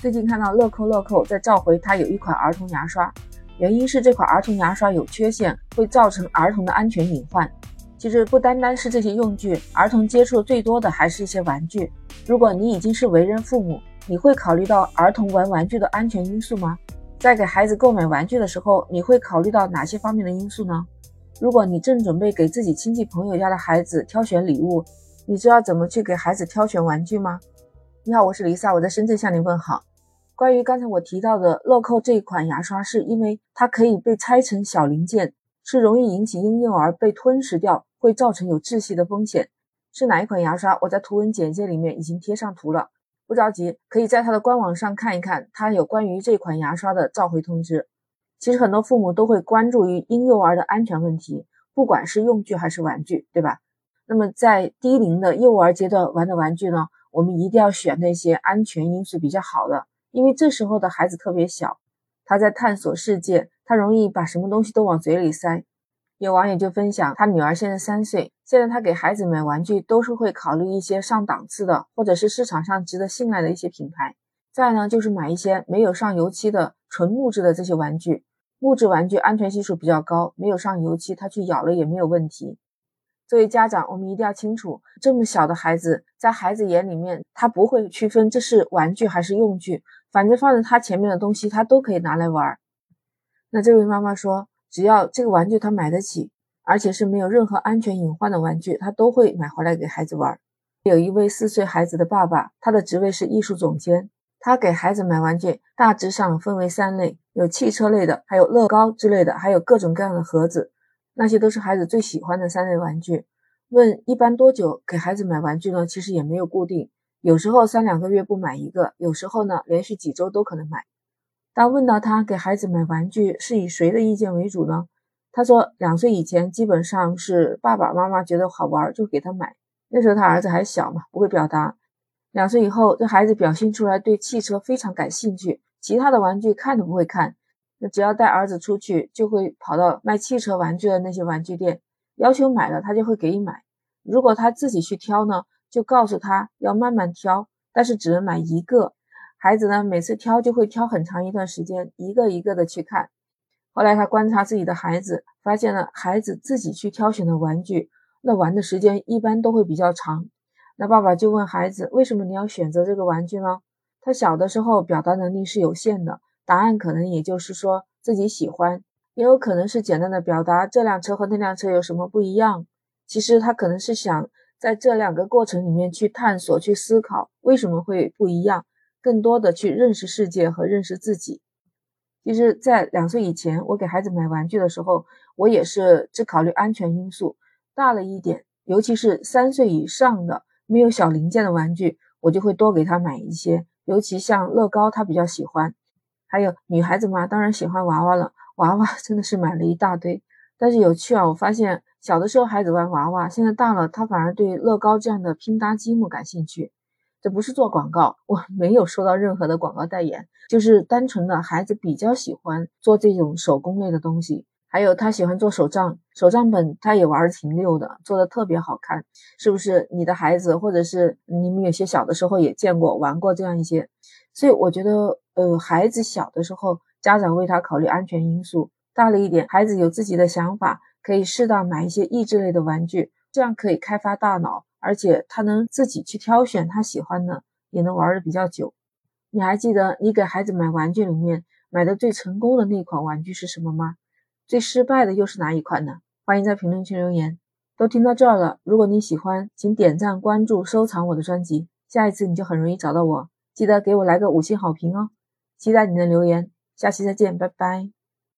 最近看到乐扣乐扣在召回它有一款儿童牙刷，原因是这款儿童牙刷有缺陷，会造成儿童的安全隐患。其实不单单是这些用具，儿童接触最多的还是一些玩具。如果你已经是为人父母，你会考虑到儿童玩玩具的安全因素吗？在给孩子购买玩具的时候，你会考虑到哪些方面的因素呢？如果你正准备给自己亲戚朋友家的孩子挑选礼物，你知道怎么去给孩子挑选玩具吗？你好，我是丽萨，我在深圳向您问好。关于刚才我提到的乐扣这一款牙刷，是因为它可以被拆成小零件，是容易引起婴幼儿被吞食掉，会造成有窒息的风险。是哪一款牙刷？我在图文简介里面已经贴上图了，不着急，可以在它的官网上看一看，它有关于这款牙刷的召回通知。其实很多父母都会关注于婴幼儿的安全问题，不管是用具还是玩具，对吧？那么在低龄的幼儿阶段玩的玩具呢，我们一定要选那些安全因素比较好的，因为这时候的孩子特别小，他在探索世界，他容易把什么东西都往嘴里塞。有网友就分享，他女儿现在三岁，现在他给孩子买玩具都是会考虑一些上档次的，或者是市场上值得信赖的一些品牌。再呢，就是买一些没有上油漆的纯木质的这些玩具。木质玩具安全系数比较高，没有上油漆，他去咬了也没有问题。作为家长，我们一定要清楚，这么小的孩子，在孩子眼里面，他不会区分这是玩具还是用具，反正放在他前面的东西，他都可以拿来玩。那这位妈妈说，只要这个玩具他买得起，而且是没有任何安全隐患的玩具，他都会买回来给孩子玩。有一位四岁孩子的爸爸，他的职位是艺术总监。他给孩子买玩具，大致上分为三类：有汽车类的，还有乐高之类的，还有各种各样的盒子，那些都是孩子最喜欢的三类玩具。问一般多久给孩子买玩具呢？其实也没有固定，有时候三两个月不买一个，有时候呢连续几周都可能买。当问到他给孩子买玩具是以谁的意见为主呢？他说两岁以前基本上是爸爸妈妈觉得好玩就给他买，那时候他儿子还小嘛，不会表达。两岁以后，这孩子表现出来对汽车非常感兴趣，其他的玩具看都不会看。那只要带儿子出去，就会跑到卖汽车玩具的那些玩具店，要求买了，他就会给你买。如果他自己去挑呢，就告诉他要慢慢挑，但是只能买一个。孩子呢，每次挑就会挑很长一段时间，一个一个的去看。后来他观察自己的孩子，发现了孩子自己去挑选的玩具，那玩的时间一般都会比较长。那爸爸就问孩子：“为什么你要选择这个玩具呢？”他小的时候表达能力是有限的，答案可能也就是说自己喜欢，也有可能是简单的表达这辆车和那辆车有什么不一样。其实他可能是想在这两个过程里面去探索、去思考为什么会不一样，更多的去认识世界和认识自己。其实，在两岁以前，我给孩子买玩具的时候，我也是只考虑安全因素。大了一点，尤其是三岁以上的。没有小零件的玩具，我就会多给他买一些，尤其像乐高，他比较喜欢。还有女孩子嘛，当然喜欢娃娃了，娃娃 真的是买了一大堆。但是有趣啊，我发现小的时候孩子玩娃娃，现在大了他反而对乐高这样的拼搭积木感兴趣。这不是做广告，我 没有收到任何的广告代言，就是单纯的孩子比较喜欢做这种手工类的东西。还有他喜欢做手账，手账本他也玩的挺溜的，做的特别好看，是不是？你的孩子或者是你们有些小的时候也见过玩过这样一些，所以我觉得，呃，孩子小的时候，家长为他考虑安全因素；大了一点，孩子有自己的想法，可以适当买一些益智类的玩具，这样可以开发大脑，而且他能自己去挑选他喜欢的，也能玩的比较久。你还记得你给孩子买玩具里面买的最成功的那款玩具是什么吗？最失败的又是哪一款呢？欢迎在评论区留言。都听到这儿了，如果你喜欢，请点赞、关注、收藏我的专辑，下一次你就很容易找到我。记得给我来个五星好评哦！期待你的留言，下期再见，拜拜。